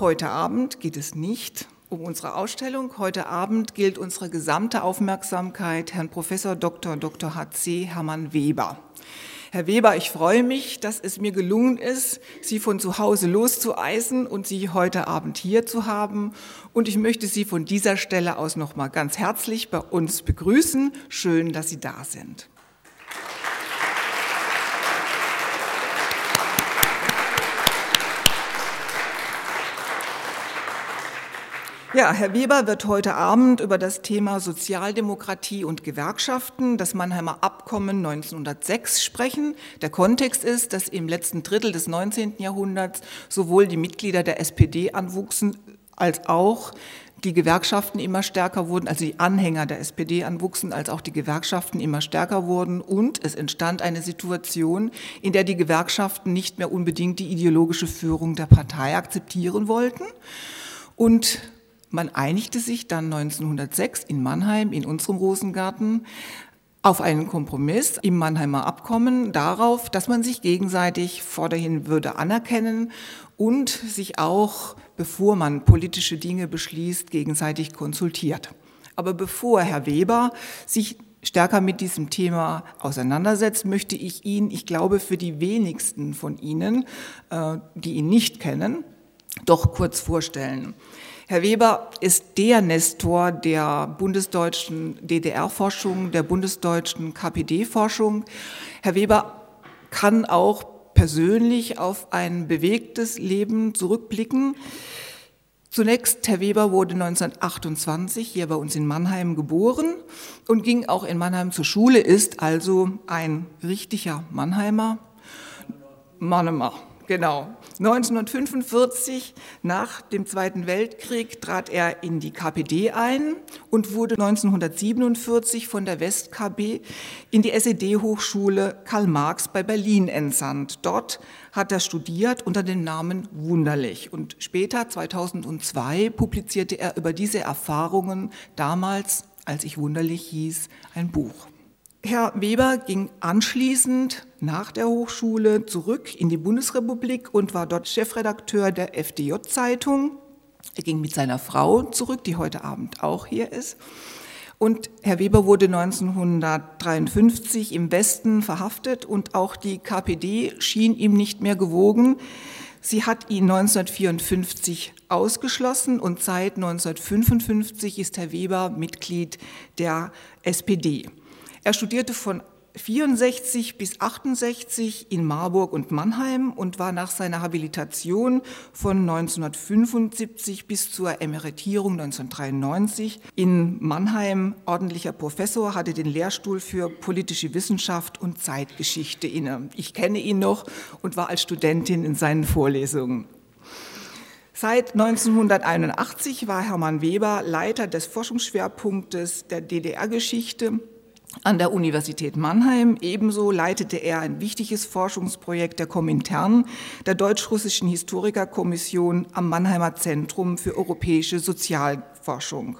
Heute Abend geht es nicht um unsere Ausstellung. Heute Abend gilt unsere gesamte Aufmerksamkeit Herrn Professor Dr. Dr. H.C. Hermann Weber. Herr Weber, ich freue mich, dass es mir gelungen ist, Sie von zu Hause loszueisen und Sie heute Abend hier zu haben. Und ich möchte Sie von dieser Stelle aus noch mal ganz herzlich bei uns begrüßen. Schön, dass Sie da sind. Ja, Herr Weber wird heute Abend über das Thema Sozialdemokratie und Gewerkschaften, das Mannheimer Abkommen 1906 sprechen. Der Kontext ist, dass im letzten Drittel des 19. Jahrhunderts sowohl die Mitglieder der SPD anwuchsen, als auch die Gewerkschaften immer stärker wurden, also die Anhänger der SPD anwuchsen, als auch die Gewerkschaften immer stärker wurden. Und es entstand eine Situation, in der die Gewerkschaften nicht mehr unbedingt die ideologische Führung der Partei akzeptieren wollten. Und man einigte sich dann 1906 in Mannheim, in unserem Rosengarten, auf einen Kompromiss im Mannheimer Abkommen darauf, dass man sich gegenseitig vorderhin würde anerkennen und sich auch, bevor man politische Dinge beschließt, gegenseitig konsultiert. Aber bevor Herr Weber sich stärker mit diesem Thema auseinandersetzt, möchte ich ihn, ich glaube, für die wenigsten von Ihnen, äh, die ihn nicht kennen, doch kurz vorstellen. Herr Weber ist der Nestor der bundesdeutschen DDR-Forschung, der bundesdeutschen KPD-Forschung. Herr Weber kann auch persönlich auf ein bewegtes Leben zurückblicken. Zunächst, Herr Weber wurde 1928 hier bei uns in Mannheim geboren und ging auch in Mannheim zur Schule, ist also ein richtiger Mannheimer. Mannheimer, genau. 1945, nach dem Zweiten Weltkrieg, trat er in die KPD ein und wurde 1947 von der WestKB in die SED-Hochschule Karl Marx bei Berlin entsandt. Dort hat er studiert unter dem Namen Wunderlich und später, 2002, publizierte er über diese Erfahrungen damals, als ich Wunderlich hieß, ein Buch. Herr Weber ging anschließend nach der Hochschule zurück in die Bundesrepublik und war dort Chefredakteur der FDJ-Zeitung. Er ging mit seiner Frau zurück, die heute Abend auch hier ist. Und Herr Weber wurde 1953 im Westen verhaftet und auch die KPD schien ihm nicht mehr gewogen. Sie hat ihn 1954 ausgeschlossen und seit 1955 ist Herr Weber Mitglied der SPD. Er studierte von 64 bis 68 in Marburg und Mannheim und war nach seiner Habilitation von 1975 bis zur Emeritierung 1993 in Mannheim ordentlicher Professor, hatte den Lehrstuhl für politische Wissenschaft und Zeitgeschichte inne. Ich kenne ihn noch und war als Studentin in seinen Vorlesungen. Seit 1981 war Hermann Weber Leiter des Forschungsschwerpunktes der DDR-Geschichte an der Universität Mannheim. Ebenso leitete er ein wichtiges Forschungsprojekt der Komintern, der deutsch-russischen Historikerkommission am Mannheimer Zentrum für europäische Sozialforschung.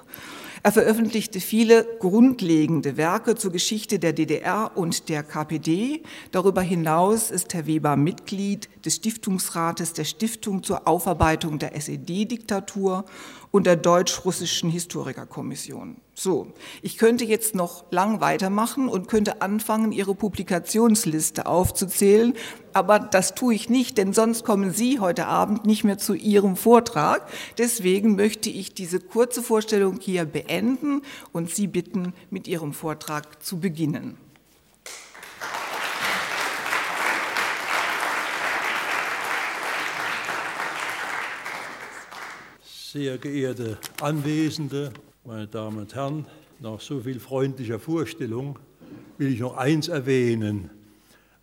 Er veröffentlichte viele grundlegende Werke zur Geschichte der DDR und der KPD. Darüber hinaus ist Herr Weber Mitglied des Stiftungsrates der Stiftung zur Aufarbeitung der SED-Diktatur und der Deutsch-Russischen Historikerkommission. So, ich könnte jetzt noch lang weitermachen und könnte anfangen, Ihre Publikationsliste aufzuzählen, aber das tue ich nicht, denn sonst kommen Sie heute Abend nicht mehr zu Ihrem Vortrag. Deswegen möchte ich diese kurze Vorstellung hier beenden und Sie bitten, mit Ihrem Vortrag zu beginnen. Sehr geehrte Anwesende, meine Damen und Herren, nach so viel freundlicher Vorstellung will ich noch eins erwähnen.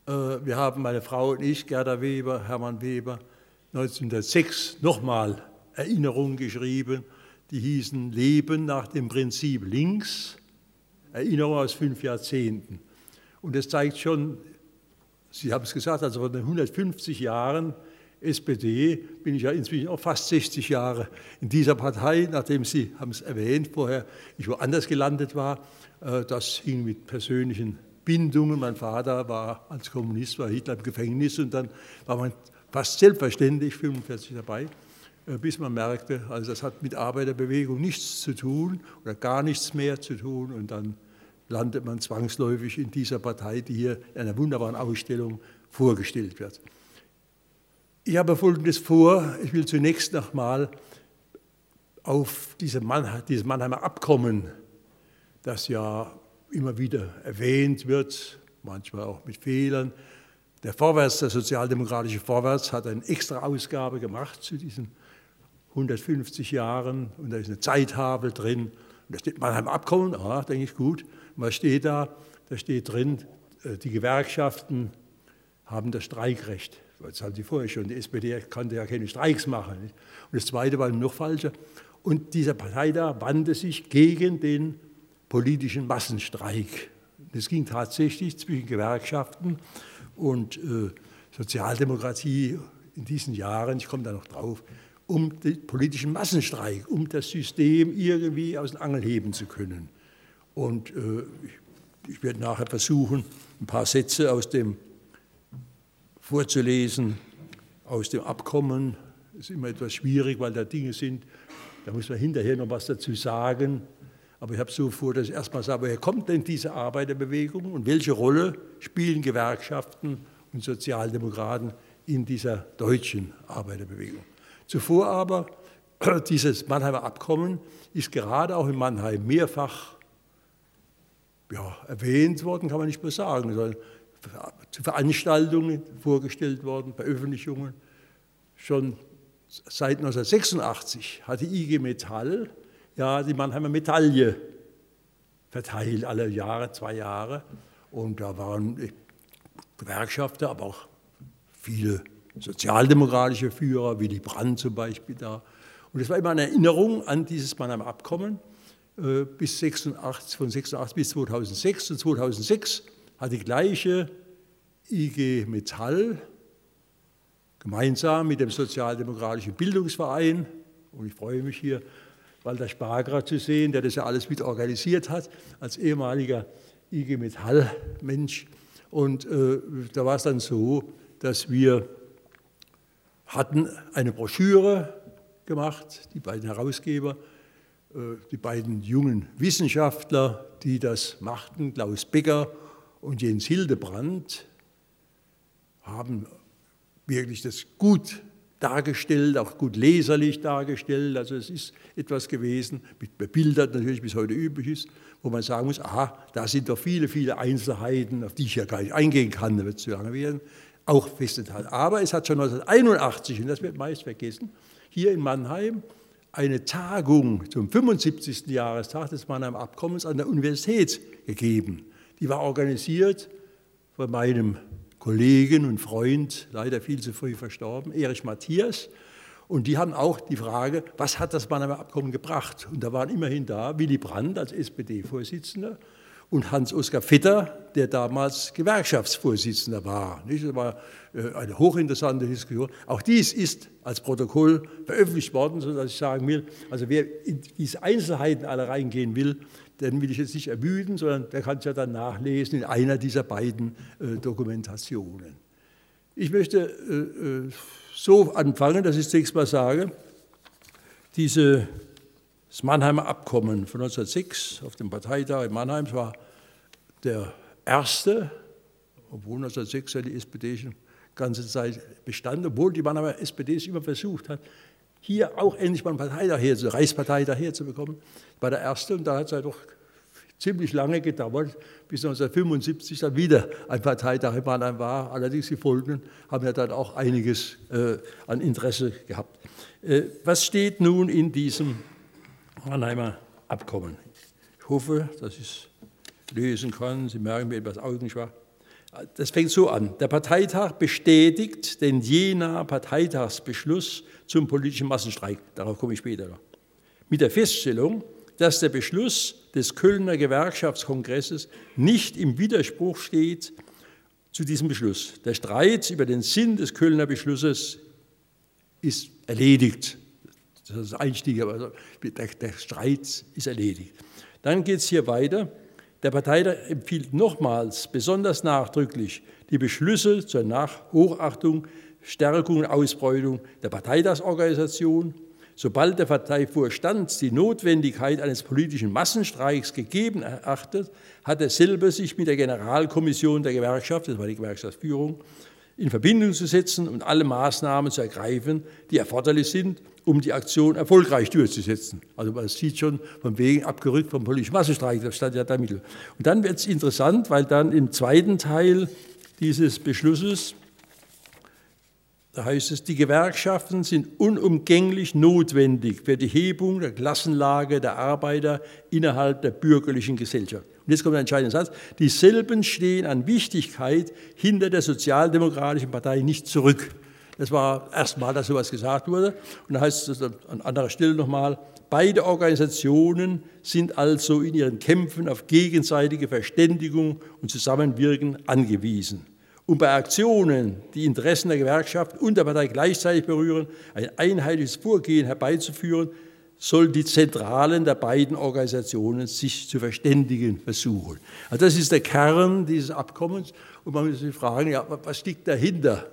Äh, wir haben, meine Frau und ich, Gerda Weber, Hermann Weber, 1906 nochmal Erinnerungen geschrieben, die hießen Leben nach dem Prinzip links, Erinnerungen aus fünf Jahrzehnten. Und das zeigt schon, Sie haben es gesagt, also von den 150 Jahren SPD bin ich ja inzwischen auch fast 60 Jahre in dieser Partei, nachdem Sie haben es erwähnt vorher, ich woanders gelandet war. Äh, das hing mit persönlichen Bindungen. Mein Vater war als Kommunist, war Hitler im Gefängnis und dann war man fast selbstverständlich 45 dabei. äh, bis man merkte, also das hat mit Arbeiterbewegung nichts zu tun oder gar nichts mehr zu tun und dann landet man zwangsläufig in dieser Partei, die hier in einer wunderbaren Ausstellung vorgestellt wird. Ich habe Folgendes vor. Ich will zunächst nochmal auf diese Mann, dieses Mannheimer Abkommen, das ja immer wieder erwähnt wird, manchmal auch mit Fehlern. Der Vorwärts, der sozialdemokratische Vorwärts, hat eine extra Ausgabe gemacht zu diesen 150 Jahren und da ist eine Zeithabel drin. Und da steht Mannheimer Abkommen, ah, denke ich gut. Und was steht da? Da steht drin, äh, die Gewerkschaften haben das Streikrecht. Das haben sie vorher schon. Die SPD konnte ja keine Streiks machen. Und das Zweite war noch falscher. Und dieser Partei da wandte sich gegen den politischen Massenstreik. Es ging tatsächlich zwischen Gewerkschaften und äh, Sozialdemokratie in diesen Jahren, ich komme da noch drauf, um den politischen Massenstreik, um das System irgendwie aus den Angeln heben zu können. Und äh, ich, ich werde nachher versuchen, ein paar Sätze aus dem vorzulesen, aus dem Abkommen. Das ist immer etwas schwierig, weil da Dinge sind, da muss man hinterher noch was dazu sagen. Aber ich habe so vor, dass ich erstmal sage, woher kommt denn diese Arbeiterbewegung und welche Rolle spielen Gewerkschaften und Sozialdemokraten in dieser deutschen Arbeiterbewegung? Zuvor aber, dieses Mannheimer Abkommen ist gerade auch in Mannheim mehrfach ja, erwähnt worden, kann man nicht mehr sagen, sondern zu Veranstaltungen vorgestellt worden, Veröffentlichungen. Schon seit 1986 hat die IG Metall ja die Mannheimer Medaille verteilt, alle Jahre, zwei Jahre. Und da waren Gewerkschafter, aber auch viele sozialdemokratische Führer, Willy Brandt zum Beispiel da. Und es war immer eine Erinnerung an dieses Mannheimer Abkommen äh, bis 86, von 86 bis 2006. Und 2006 hat die gleiche IG Metall gemeinsam mit dem Sozialdemokratischen Bildungsverein, und ich freue mich hier, Walter Sparger zu sehen, der das ja alles mit organisiert hat, als ehemaliger IG Metall-Mensch. Und äh, da war es dann so, dass wir hatten eine Broschüre gemacht, die beiden Herausgeber, äh, die beiden jungen Wissenschaftler, die das machten, Klaus Becker und Jens Hildebrand, haben wirklich das gut dargestellt, auch gut leserlich dargestellt. Also es ist etwas gewesen, mit bebildert natürlich bis heute üblich ist, wo man sagen muss, aha, da sind doch viele, viele Einzelheiten, auf die ich ja gar nicht eingehen kann, da wird es zu lange werden, auch festgehalten. Aber es hat schon 1981, und das wird meist vergessen, hier in Mannheim eine Tagung zum 75. Jahrestag des Mannheimer Abkommens an der Universität gegeben. Die war organisiert von meinem Kollegen und Freund, leider viel zu früh verstorben, Erich Matthias. Und die haben auch die Frage, was hat das Mannheimer Abkommen gebracht? Und da waren immerhin da Willy Brandt als SPD-Vorsitzender und Hans-Oskar Vetter, der damals Gewerkschaftsvorsitzender war. Das war äh, eine hochinteressante Diskussion. Auch dies ist als Protokoll veröffentlicht worden, sodass ich sagen will, also wer in diese Einzelheiten alle reingehen will, den will ich jetzt nicht ermüden, sondern der kann es ja dann nachlesen in einer dieser beiden äh, Dokumentationen. Ich möchte äh, so anfangen, dass ich zunächst mal sage, dieses Mannheimer Abkommen von 1906 auf dem Parteitag in Mannheim war der erste, obwohl 1906 ja die SPD schon ganze Zeit bestand, obwohl die Mannheimer SPD es immer versucht hat, hier auch endlich mal einen Parteitag her, Reichsparteitag herzubekommen. War der erste und da hat es ja doch ziemlich lange gedauert, bis 1975 dann wieder ein Parteitag in Mannheim war. Allerdings die Folgenden haben ja dann auch einiges äh, an Interesse gehabt. Äh, was steht nun in diesem Mannheimer Abkommen? Ich hoffe, dass ich es lesen kann. Sie merken mir etwas augenschwach. Das fängt so an. Der Parteitag bestätigt den Jena Parteitagsbeschluss zum politischen Massenstreik. Darauf komme ich später noch. Mit der Feststellung, dass der Beschluss des Kölner Gewerkschaftskongresses nicht im Widerspruch steht zu diesem Beschluss. Der Streit über den Sinn des Kölner Beschlusses ist erledigt. Das ist der Einstieg, aber der, der Streit ist erledigt. Dann geht es hier weiter. Der Parteitag empfiehlt nochmals besonders nachdrücklich die Beschlüsse zur Nachhochachtung Stärkung und Ausbeutung der Parteitagsorganisation. Sobald der Parteivorstand die Notwendigkeit eines politischen Massenstreiks gegeben erachtet, hat derselbe sich mit der Generalkommission der Gewerkschaft, das war die Gewerkschaftsführung, in Verbindung zu setzen und alle Maßnahmen zu ergreifen, die erforderlich sind, um die Aktion erfolgreich durchzusetzen. Also man sieht schon von wegen abgerückt vom politischen Massenstreik, das stand ja da Mittel. Und dann wird es interessant, weil dann im zweiten Teil dieses Beschlusses, da heißt es, die Gewerkschaften sind unumgänglich notwendig für die Hebung der Klassenlage der Arbeiter innerhalb der bürgerlichen Gesellschaft. Und jetzt kommt ein entscheidender Satz, dieselben stehen an Wichtigkeit hinter der Sozialdemokratischen Partei nicht zurück. Das war erstmal, dass sowas gesagt wurde. Und da heißt es an anderer Stelle nochmal, beide Organisationen sind also in ihren Kämpfen auf gegenseitige Verständigung und Zusammenwirken angewiesen. Um bei Aktionen, die Interessen der Gewerkschaft und der Partei gleichzeitig berühren, ein einheitliches Vorgehen herbeizuführen, sollen die Zentralen der beiden Organisationen sich zu verständigen versuchen. Also das ist der Kern dieses Abkommens und man muss sich fragen, ja, was liegt dahinter?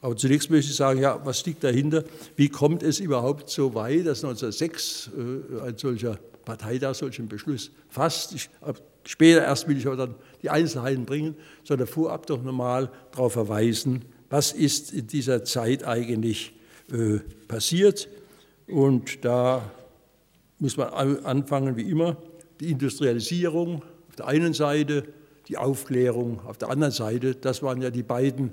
Aber zunächst möchte ich sagen, ja, was liegt dahinter? Wie kommt es überhaupt so weit, dass 1906 äh, ein solcher Parteitag solchen Beschluss fasst? Ich, später erst will ich aber dann die Einzelheiten bringen, sondern vorab doch nochmal darauf verweisen, was ist in dieser Zeit eigentlich äh, passiert. Und da muss man anfangen, wie immer, die Industrialisierung auf der einen Seite, die Aufklärung auf der anderen Seite. Das waren ja die beiden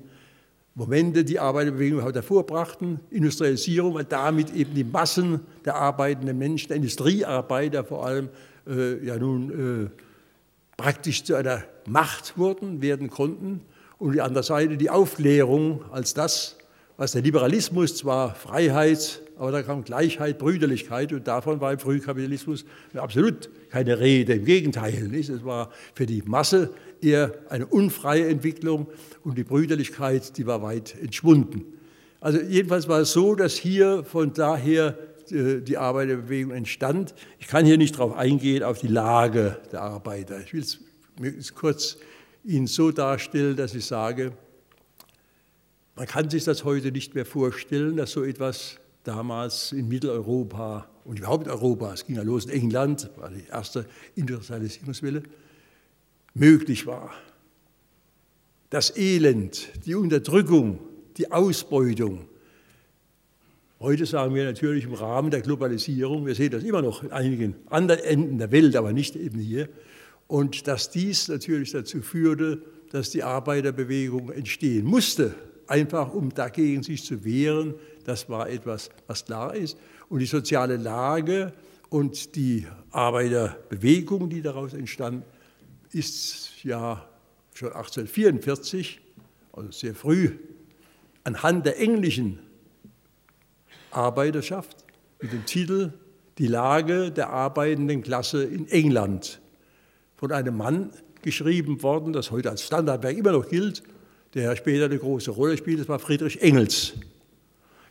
Momente, die Arbeiterbewegung hervorbrachten. Industrialisierung, weil damit eben die Massen der arbeitenden Menschen, der Industriearbeiter vor allem, äh, ja nun äh, praktisch zu einer Macht wurden, werden konnten. Und die andere Seite die Aufklärung als das, was der Liberalismus zwar Freiheit, aber da kam Gleichheit, Brüderlichkeit und davon war im Frühkapitalismus absolut keine Rede. Im Gegenteil, nicht? es war für die Masse eher eine unfreie Entwicklung und die Brüderlichkeit, die war weit entschwunden. Also jedenfalls war es so, dass hier von daher äh, die Arbeiterbewegung entstand. Ich kann hier nicht darauf eingehen, auf die Lage der Arbeiter. Ich will es kurz Ihnen so darstellen, dass ich sage, man kann sich das heute nicht mehr vorstellen, dass so etwas damals in Mitteleuropa und überhaupt Europa, es ging ja los in England, war die erste Industrialisierungswelle, möglich war. Das Elend, die Unterdrückung, die Ausbeutung. Heute sagen wir natürlich im Rahmen der Globalisierung, wir sehen das immer noch in einigen anderen Enden der Welt, aber nicht eben hier. Und dass dies natürlich dazu führte, dass die Arbeiterbewegung entstehen musste, einfach um dagegen sich zu wehren, das war etwas, was klar ist. Und die soziale Lage und die Arbeiterbewegung, die daraus entstand, ist ja schon 1844, also sehr früh, anhand der englischen Arbeiterschaft mit dem Titel Die Lage der arbeitenden Klasse in England von einem Mann geschrieben worden, das heute als Standardwerk immer noch gilt, der später eine große Rolle spielt, das war Friedrich Engels,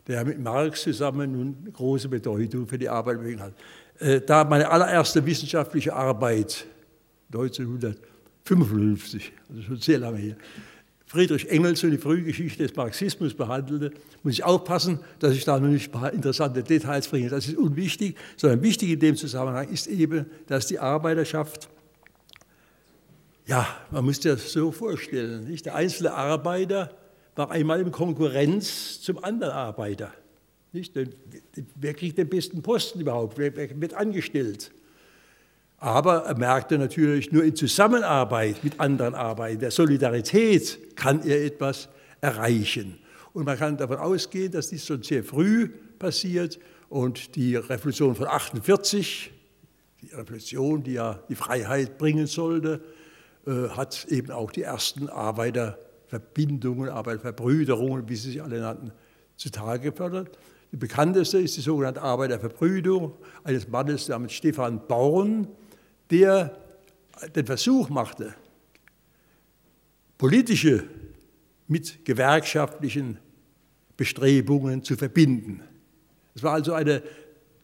der mit Marx zusammen nun große Bedeutung für die Arbeiterbewegung hat. Äh, da meine allererste wissenschaftliche Arbeit 1955, also schon sehr lange her, Friedrich Engels und die Frühgeschichte des Marxismus behandelte, muss ich aufpassen, dass ich da noch nicht ein paar interessante Details bringe. Das ist unwichtig, sondern wichtig in dem Zusammenhang ist eben, dass die Arbeiterschaft, ja, man muss das so vorstellen, nicht? der einzelne Arbeiter war einmal in Konkurrenz zum anderen Arbeiter. Nicht? Wer kriegt den besten Posten überhaupt? Wer wird angestellt? Aber er merkte natürlich, nur in Zusammenarbeit mit anderen Arbeitern, der Solidarität, kann er etwas erreichen. Und man kann davon ausgehen, dass dies schon sehr früh passiert und die Revolution von 48, die Revolution, die ja die Freiheit bringen sollte, hat eben auch die ersten Arbeiterverbindungen, Arbeiterverbrüderungen, wie sie sich alle nannten, zutage gefördert. Die bekannteste ist die sogenannte Arbeiterverbrüderung eines Mannes namens Stefan Born, der den Versuch machte, politische mit gewerkschaftlichen Bestrebungen zu verbinden. Es war also eine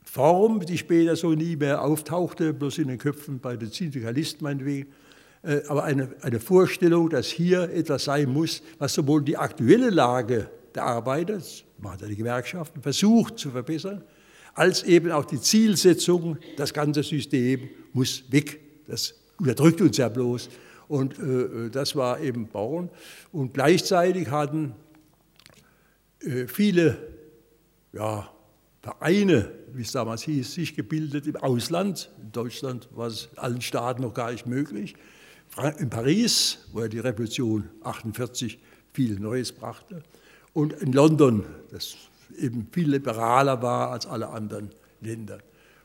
Form, die später so nie mehr auftauchte, bloß in den Köpfen bei den Syndikalisten meinetwegen, äh, aber eine, eine Vorstellung, dass hier etwas sein muss, was sowohl die aktuelle Lage der Arbeiter, das machen die Gewerkschaften, versucht zu verbessern, als eben auch die Zielsetzung, das ganze System muss weg. Das unterdrückt uns ja bloß. Und äh, das war eben Bauern. Und gleichzeitig hatten äh, viele ja, Vereine, wie es damals hieß, sich gebildet im Ausland. In Deutschland war es allen Staaten noch gar nicht möglich. In Paris, wo ja die Revolution 48 viel Neues brachte. Und in London, das eben viel liberaler war als alle anderen Länder.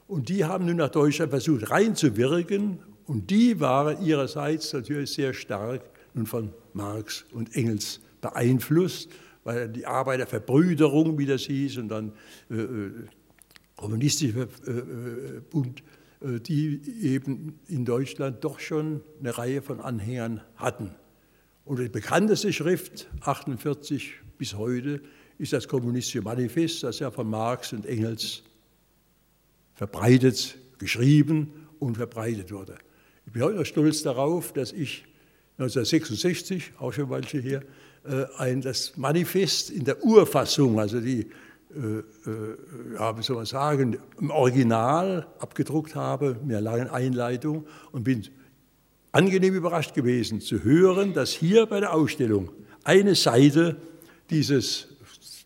Und die haben nun nach Deutschland versucht reinzuwirken und die waren ihrerseits natürlich sehr stark nun von Marx und Engels beeinflusst, weil die Arbeiterverbrüderung, wie das hieß, und dann äh, äh kommunistischer äh, äh, Bund, die eben in Deutschland doch schon eine Reihe von Anhängern hatten. Und die bekannteste Schrift, 48 bis heute, ist das Kommunistische Manifest, das ja von Marx und Engels verbreitet, geschrieben und verbreitet wurde. Ich bin heute noch stolz darauf, dass ich 1966, auch schon welche hier, äh, ein, das Manifest in der Urfassung, also die, äh, äh, ja, wie soll man sagen, im Original abgedruckt habe, mit einer langen Einleitung und bin angenehm überrascht gewesen zu hören, dass hier bei der Ausstellung eine Seite dieses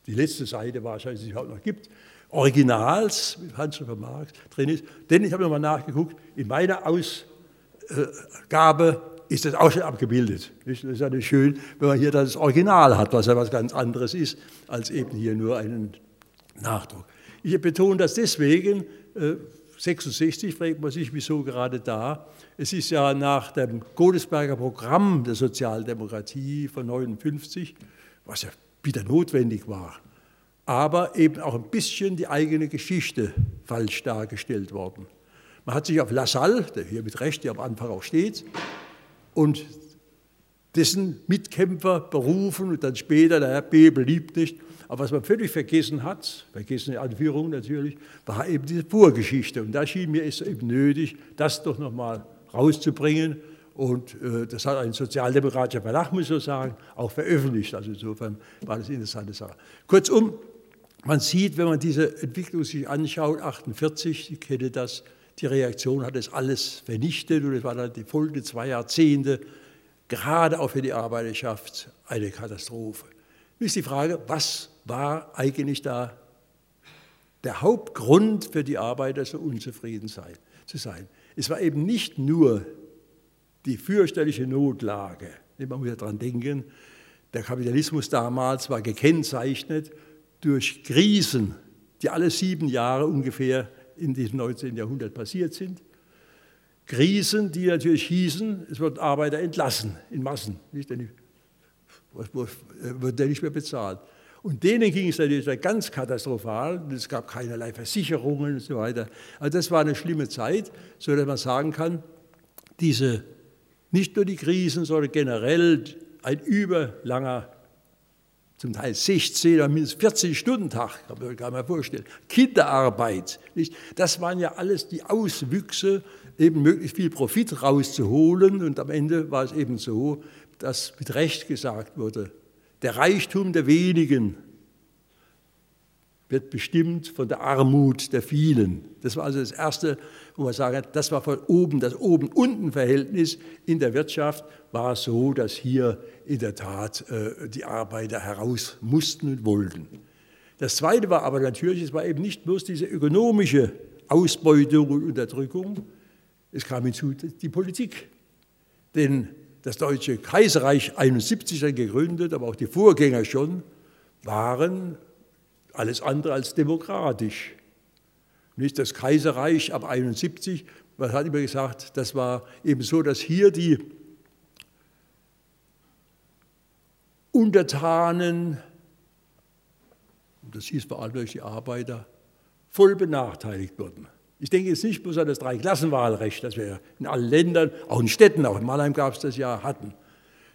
die letzte Seite wahrscheinlich, die es überhaupt noch gibt, Originals mit Handschrift von Marx drin ist. Denn ich habe nochmal nachgeguckt, in meiner Ausgabe ist das auch schon abgebildet. Das ist ja nicht schön, wenn man hier das Original hat, was ja was ganz anderes ist, als eben hier nur einen Nachdruck. Ich betone das deswegen, 66 äh, fragt man sich, wieso gerade da. Es ist ja nach dem Godesberger Programm der Sozialdemokratie von 59, was ja wieder notwendig war, aber eben auch ein bisschen die eigene Geschichte falsch dargestellt worden. Man hat sich auf Lassalle, der hier mit Recht hier am Anfang auch steht, und dessen Mitkämpfer berufen und dann später, der Herr Bebel liebt nicht. Aber was man völlig vergessen hat, vergessen in Anführung natürlich, war eben diese Vorgeschichte. Und da schien mir es eben nötig, das doch nochmal rauszubringen und äh, das hat ein sozialdemokratischer Verlag, muss ich sagen, auch veröffentlicht. Also insofern war das eine interessante Sache. Kurzum, man sieht, wenn man diese Entwicklung sich anschaut, 48, ich kenne das, die Reaktion hat das alles vernichtet und es war dann die folgenden zwei Jahrzehnte gerade auch für die Arbeiterschaft eine Katastrophe. Nun ist die Frage, was war eigentlich da der Hauptgrund für die Arbeiter, so unzufrieden sein, zu sein? Es war eben nicht nur die fürchterliche Notlage. Man muss ja daran denken, der Kapitalismus damals war gekennzeichnet durch Krisen, die alle sieben Jahre ungefähr in diesem 19. Jahrhundert passiert sind. Krisen, die natürlich hießen, es wird Arbeiter entlassen in Massen, nicht? Denn wird der nicht mehr bezahlt. Und denen ging es natürlich ganz katastrophal. Es gab keinerlei Versicherungen und so weiter. Also das war eine schlimme Zeit, so dass man sagen kann, diese nicht nur die Krisen, sondern generell ein überlanger, zum Teil 16 oder mindestens 40 Stunden Tag, kann man sich mal vorstellen. Kinderarbeit, nicht? das waren ja alles die Auswüchse, eben möglichst viel Profit rauszuholen. Und am Ende war es eben so, dass mit Recht gesagt wurde, der Reichtum der wenigen wird bestimmt von der Armut der vielen. Das war also das Erste, wo man sagen das war von oben, das Oben-Unten-Verhältnis in der Wirtschaft war so, dass hier in der Tat äh, die Arbeiter heraus mussten und wollten. Das Zweite war aber natürlich, es war eben nicht bloß diese ökonomische Ausbeutung und Unterdrückung, es kam hinzu die Politik. Denn das Deutsche Kaiserreich 71 gegründet, aber auch die Vorgänger schon, waren alles andere als demokratisch. Nicht das Kaiserreich ab 71, man hat immer gesagt, das war eben so, dass hier die Untertanen, das hieß vor allem durch die Arbeiter, voll benachteiligt wurden. Ich denke jetzt nicht bloß an das Dreiklassenwahlrecht, das wir in allen Ländern, auch in Städten, auch in Mannheim gab es das ja, hatten,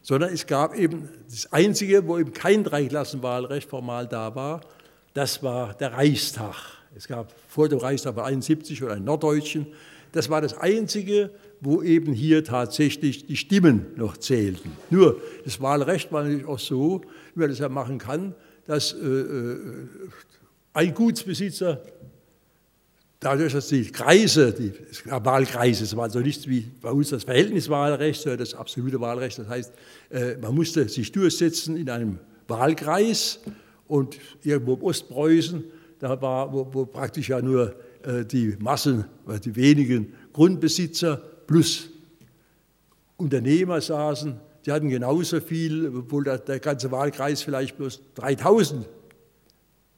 sondern es gab eben das Einzige, wo eben kein Dreiklassenwahlrecht formal da war, das war der Reichstag. Es gab vor dem Reichstag bei 71 oder einen Norddeutschen. Das war das Einzige, wo eben hier tatsächlich die Stimmen noch zählten. Nur das Wahlrecht war natürlich auch so, wie man das ja machen kann, dass äh, äh, ein Gutsbesitzer dadurch, dass die Kreise, die Wahlkreise, es war also nicht wie bei uns das Verhältniswahlrecht, sondern das absolute Wahlrecht. Das heißt, äh, man musste sich durchsetzen in einem Wahlkreis und irgendwo im Ostpreußen, da war, wo, wo praktisch ja nur äh, die Massen, die wenigen Grundbesitzer plus Unternehmer saßen, die hatten genauso viel, obwohl der, ganze Wahlkreis vielleicht bloß 3000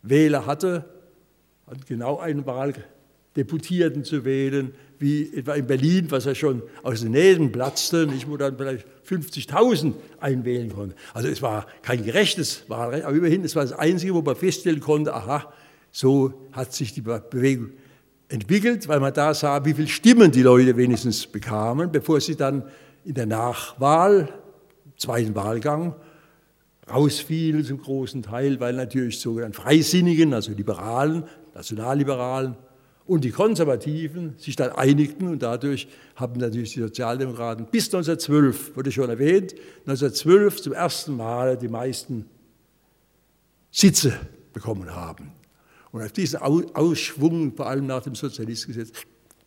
Wähler hatte, hat genau einen Wahldeputierten zu wählen, wie etwa in Berlin, was ja schon aus den Nähen platzte, nicht, wo dann vielleicht 50.000 einwählen konnten. Also es war kein gerechtes Wahlrecht, aber immerhin, es war das Einzige, wo man feststellen konnte, aha, so hat sich die Bewegung entwickelt, weil man da sah, wie viele Stimmen die Leute wenigstens bekamen, bevor sie dann in der Nachwahl, zweiten Wahlgang, rausfiel zum großen Teil, weil natürlich sogenannten Freisinnigen, also Liberalen, Nationalliberalen und die Konservativen sich dann einigten und dadurch haben natürlich die Sozialdemokraten bis 1912, wurde schon erwähnt, 1912 zum ersten Mal die meisten Sitze bekommen haben. Und auf diesen Ausschwung, vor allem nach dem Sozialistgesetz,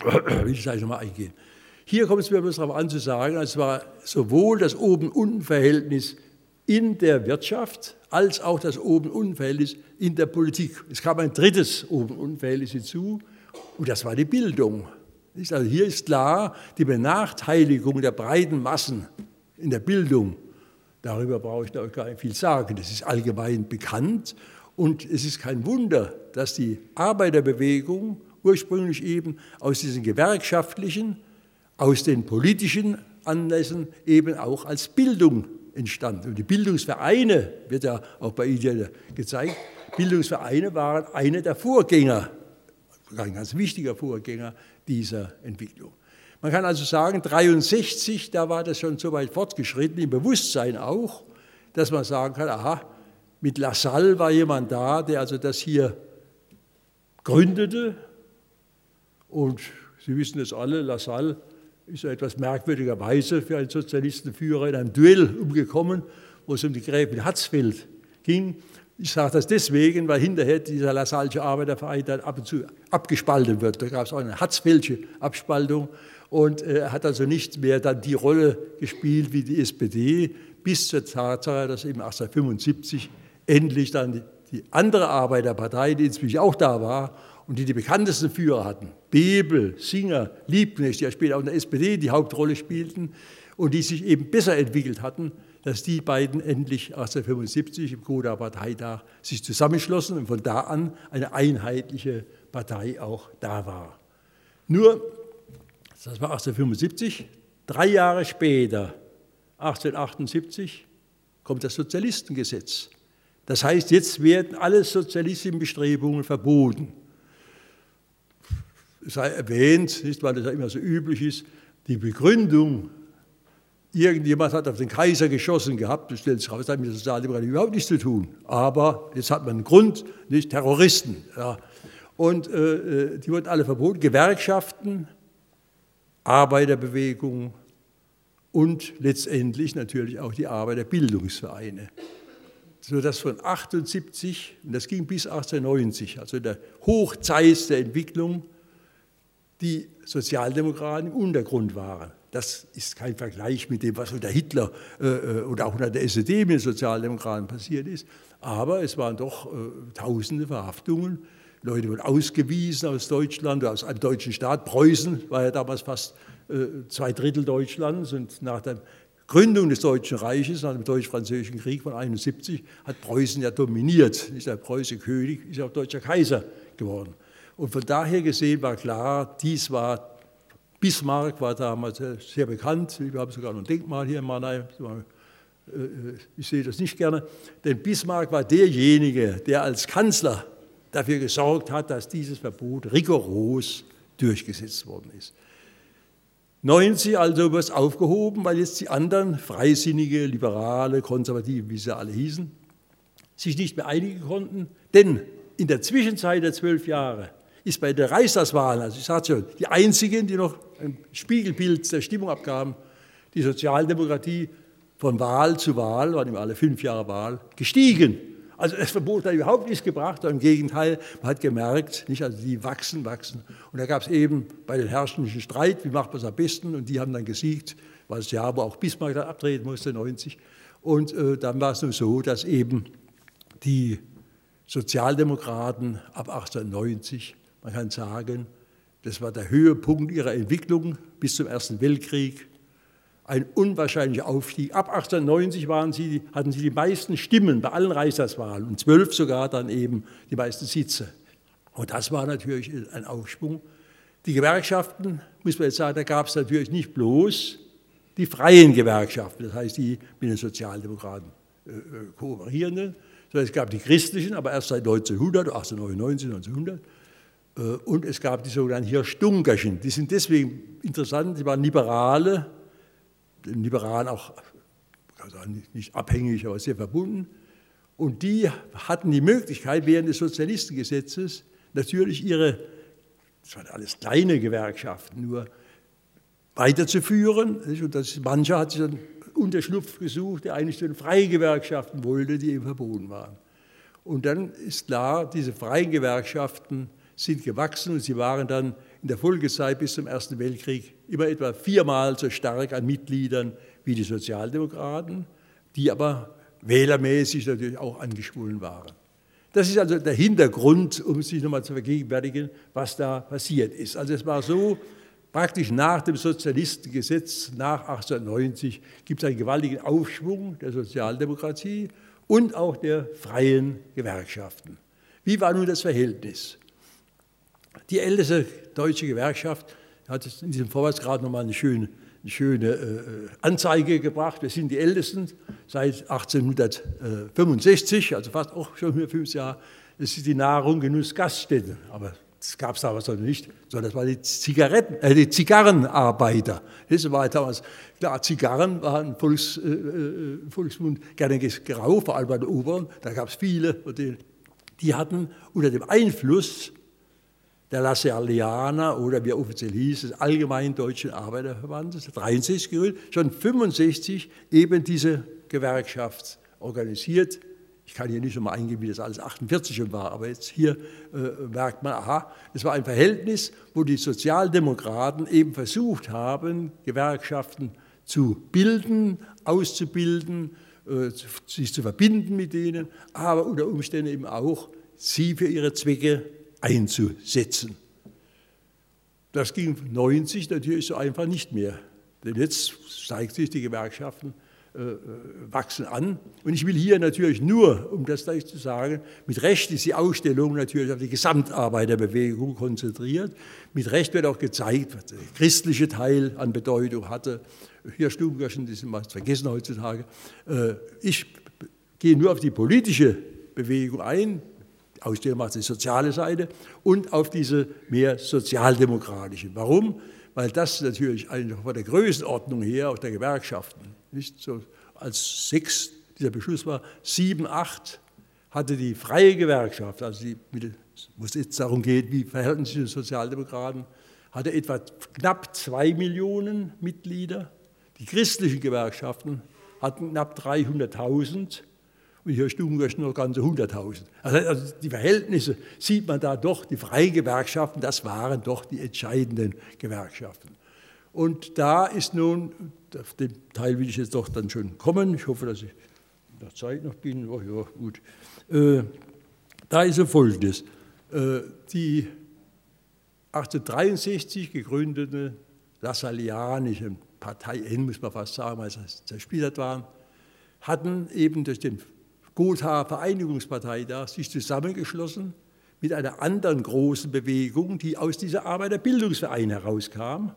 will ich gleich nochmal eingehen. Hier kommt es mir bloß darauf an zu sagen, es war sowohl das Oben-Unten-Verhältnis in der Wirtschaft als auch das Oben-Unten-Verhältnis in der Politik. Es kam ein drittes Oben-Unten-Verhältnis hinzu und das war die Bildung. Also hier ist klar, die Benachteiligung der breiten Massen in der Bildung, darüber brauche ich euch gar nicht viel sagen, das ist allgemein bekannt und es ist kein Wunder, dass die Arbeiterbewegung ursprünglich eben aus diesen gewerkschaftlichen aus den politischen Anlässen eben auch als Bildung entstanden. Und die Bildungsvereine, wird ja auch bei Ihnen gezeigt, Bildungsvereine waren eine der Vorgänger, ein ganz wichtiger Vorgänger dieser Entwicklung. Man kann also sagen, 63, da war das schon so weit fortgeschritten, im Bewusstsein auch, dass man sagen kann, aha, mit Lassalle war jemand da, der also das hier gründete. Und Sie wissen es alle, Lassalle ist er etwas merkwürdigerweise für einen Sozialistenführer in einem Duell umgekommen, wo es um die Gräfin Hatzfeld ging. Ich sage das deswegen, weil hinterher dieser Lassalsche Arbeiterverein dann ab und zu abgespalten wird. Da gab es auch eine Hatzfeldsche Abspaltung und er hat also nicht mehr dann die Rolle gespielt wie die SPD, bis zur Tatsache, dass eben 1875 endlich dann die, die andere Arbeiterpartei, die inzwischen auch da war und die die bekanntesten Führer hatten, Bebel, Singer, Liebknecht, die ja später auch in der SPD die Hauptrolle spielten und die sich eben besser entwickelt hatten, dass die beiden endlich 1875 im Koda Parteitag sich zusammenschlossen und von da an eine einheitliche Partei auch da war. Nur, das war 1875, drei Jahre später, 1878, kommt das Sozialistengesetz. Das heißt, jetzt werden alle sozialistischen Bestrebungen verboten sei erwähnt, nicht, weil das ja immer so üblich ist, die Begründung, irgendjemand hat auf den Kaiser geschossen gehabt, das stellt sich raus, das hat mit der Sozialdemokratie überhaupt nichts zu tun. Aber jetzt hat man einen Grund, nicht Terroristen. Ja. Und äh, äh die wurden alle verboten, Gewerkschaften, Arbeiterbewegung und letztendlich natürlich auch die Arbeiterbildungsvereine. Sodass von 78, und das ging bis 1890, also der Hochzeit der Entwicklung, die Sozialdemokraten im Untergrund waren. Das ist kein Vergleich mit dem, was unter Hitler äh, äh, oder auch unter der SED mit den Sozialdemokraten passiert ist. Aber es waren doch äh, tausende Verhaftungen. Leute wurden ausgewiesen aus Deutschland, aus einem deutschen Staat. Preußen war ja damals fast äh, zwei Drittel Deutschlands. Und nach der Gründung des Deutschen Reiches, nach dem Deutsch-Französischen Krieg von 1971, hat Preußen ja dominiert. Ist der Preuße König, ist auch deutscher Kaiser geworden. Und von daher gesehen war klar, dies war, Bismarck war damals sehr bekannt, wir haben sogar noch ein Denkmal hier in Mannheim, äh, ich sehe das nicht gerne, denn Bismarck war derjenige, der als Kanzler dafür gesorgt hat, dass dieses Verbot rigoros durchgesetzt worden ist. 90 also wird es aufgehoben, weil jetzt die anderen Freisinnige, Liberale, Konservative, wie sie alle hießen, sich nicht mehr einigen konnten, denn in der Zwischenzeit der zwölf Jahre ist bei der Reichstagswahl, also ich sage schon, die einzigen, die noch ein Spiegelbild der Stimmung abgaben, die Sozialdemokratie von Wahl zu Wahl, waren immer alle fünf Jahre Wahl, gestiegen. Also das Verbot hat überhaupt nichts gebracht, im Gegenteil, man hat gemerkt, nicht, also die wachsen, wachsen. Und da gab es eben bei den herrschenden Streit, wie macht man es am besten? Und die haben dann gesiegt, war das Jahr, wo auch Bismarck dann abtreten musste, 90. Und äh, dann war es nur so, dass eben die Sozialdemokraten ab 1890, man kann sagen, das war der Höhepunkt ihrer Entwicklung bis zum Ersten Weltkrieg, ein unwahrscheinlicher Aufstieg. Ab 1890 waren sie, hatten sie die meisten Stimmen bei allen Reichstagswahlen und zwölf sogar dann eben die meisten Sitze. Und das war natürlich ein Aufschwung. Die Gewerkschaften, muss man jetzt sagen, da gab es natürlich nicht bloß die freien Gewerkschaften, das heißt die mit den Sozialdemokraten äh, äh kooperierenden, sondern es gab die christlichen, aber erst seit 1900, 1899, 1900. Äh, und es gab die sogenannten Hirschdunkerchen. Die sind deswegen interessant, die waren Liberale, den Liberalen auch nicht abhängig, aber sehr verbunden. Und die hatten die Möglichkeit, während des Sozialistengesetzes natürlich ihre, das waren alles kleine Gewerkschaften, nur weiterzuführen. Und das, mancher hat sich dann Unterschlupf gesucht, der eigentlich zu den freien Gewerkschaften wollte, die eben verboten waren. Und dann ist klar, diese freien Gewerkschaften sind gewachsen und sie waren dann in der Folgezeit bis zum Ersten Weltkrieg immer etwa viermal so stark an Mitgliedern wie die Sozialdemokraten, die aber wählermäßig natürlich auch angeschwollen waren. Das ist also der Hintergrund, um sich nochmal zu vergegenwärtigen, was da passiert ist. Also es war so, praktisch nach dem Sozialistengesetz, nach 1890, gibt es einen gewaltigen Aufschwung der Sozialdemokratie und auch der freien Gewerkschaften. Wie war nun das Verhältnis? Die älteste deutsche Gewerkschaft hat in diesem Vorwärtsgrad nochmal eine schöne, eine schöne äh, Anzeige gebracht. Wir sind die Ältesten seit 1865, also fast auch schon 105 Jahre. Das ist die Nahrung, Genuss, Gaststätte. Aber das gab es damals noch nicht, sondern das waren die, Zigaretten, äh, die Zigarrenarbeiter. Das war damals, klar, Zigarren waren Volks, äh, äh Volksmund gerne geraucht, vor allem bei den Oberen. Da gab es viele, die, die hatten unter dem Einfluss der Lassalleaner oder wie er offiziell hieß, des Allgemeinen Deutschen Arbeiterverbandes, 63 gegründet, schon 65 eben diese Gewerkschaft organisiert. Ich kann hier nicht nochmal eingehen, wie das alles 48 schon war, aber jetzt hier äh, merkt man, aha, es war ein Verhältnis, wo die Sozialdemokraten eben versucht haben, Gewerkschaften zu bilden, auszubilden, äh, sich zu verbinden mit denen, aber unter Umständen eben auch sie für ihre Zwecke einzusetzen. Das ging 90 natürlich so einfach nicht mehr. Denn jetzt zeigt sich, die Gewerkschaften äh, äh, wachsen an. Und ich will hier natürlich nur, um das gleich zu sagen, mit Recht ist die Ausstellung natürlich auf die Gesamtarbeiterbewegung konzentriert. Mit Recht wird auch gezeigt, was der christliche Teil an Bedeutung hatte. Hier Stubengerschen, die sind meist vergessen heutzutage. Äh, ich gehe nur auf die politische Bewegung ein, Ausstellung macht die soziale Seite und auf diese mehr sozialdemokratische. Warum? Weil das natürlich von der Größenordnung her, auch der Gewerkschaften, nicht so als sechs dieser Beschluss war, sieben, acht hatte die freie Gewerkschaft, also die, wo es jetzt darum geht, wie verhalten sich die Sozialdemokraten, hatte etwa knapp zwei Millionen Mitglieder. Die christlichen Gewerkschaften hatten knapp 300.000 und hier Stubengasch nur ganze 100.000. Also, also, die Verhältnisse sieht man da doch, die freien Gewerkschaften, das waren doch die entscheidenden Gewerkschaften. Und da ist nun, auf den Teil will ich jetzt doch dann schon kommen, ich hoffe, dass ich der Zeit noch bin, oh, ja, gut. Äh, da ist so Folgendes, äh, die 1863 gegründete Lassallianische Partei, N muss man fast sagen, weil sie zersplittert waren, hatten eben durch den Gotha Vereinigungspartei da sich zusammengeschlossen mit einer anderen großen Bewegung, die aus dieser Arbeiterbildungsverein herauskam,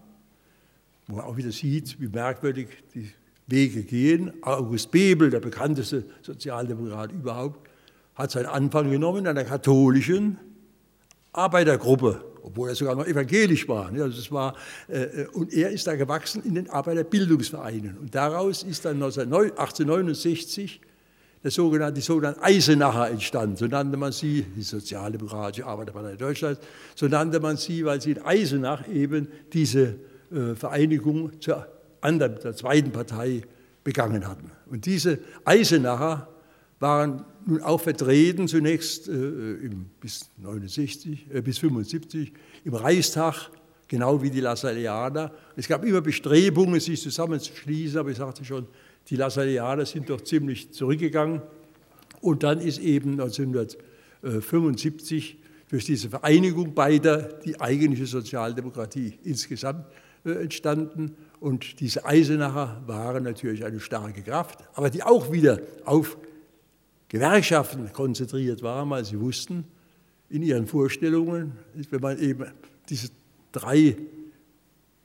wo man auch wieder sieht, wie merkwürdig die Wege gehen. August Bebel, der bekannteste Sozialdemokrat überhaupt, hat seinen Anfang genommen in einer katholischen Arbeitergruppe, obwohl er sogar noch evangelisch war. Also das war äh, und er ist da gewachsen in den Arbeiterbildungsvereinen. Und daraus ist dann 1869 der sogenannte, die sogenannte Eisenacher entstanden. So nannte man sie, die Sozialdemokratische Arbeiterpartei Deutschlands, so nannte man sie, weil sie in Eisenach eben diese äh, Vereinigung zur, anderen, zur zweiten Partei begangen hatten. Und diese Eisenacher waren nun auch vertreten, zunächst äh, im, bis 69, äh, bis 75 im Reichstag, genau wie die Lassalleaner. Es gab immer Bestrebungen, sich zusammenzuschließen, aber ich sagte schon, die Lassalleaner sind doch ziemlich zurückgegangen. Und dann ist eben 1975 durch diese Vereinigung beider die eigentliche Sozialdemokratie insgesamt äh, entstanden. Und diese Eisenacher waren natürlich eine starke Kraft, aber die auch wieder auf Gewerkschaften konzentriert waren, weil sie wussten, in ihren Vorstellungen, wenn man eben diese drei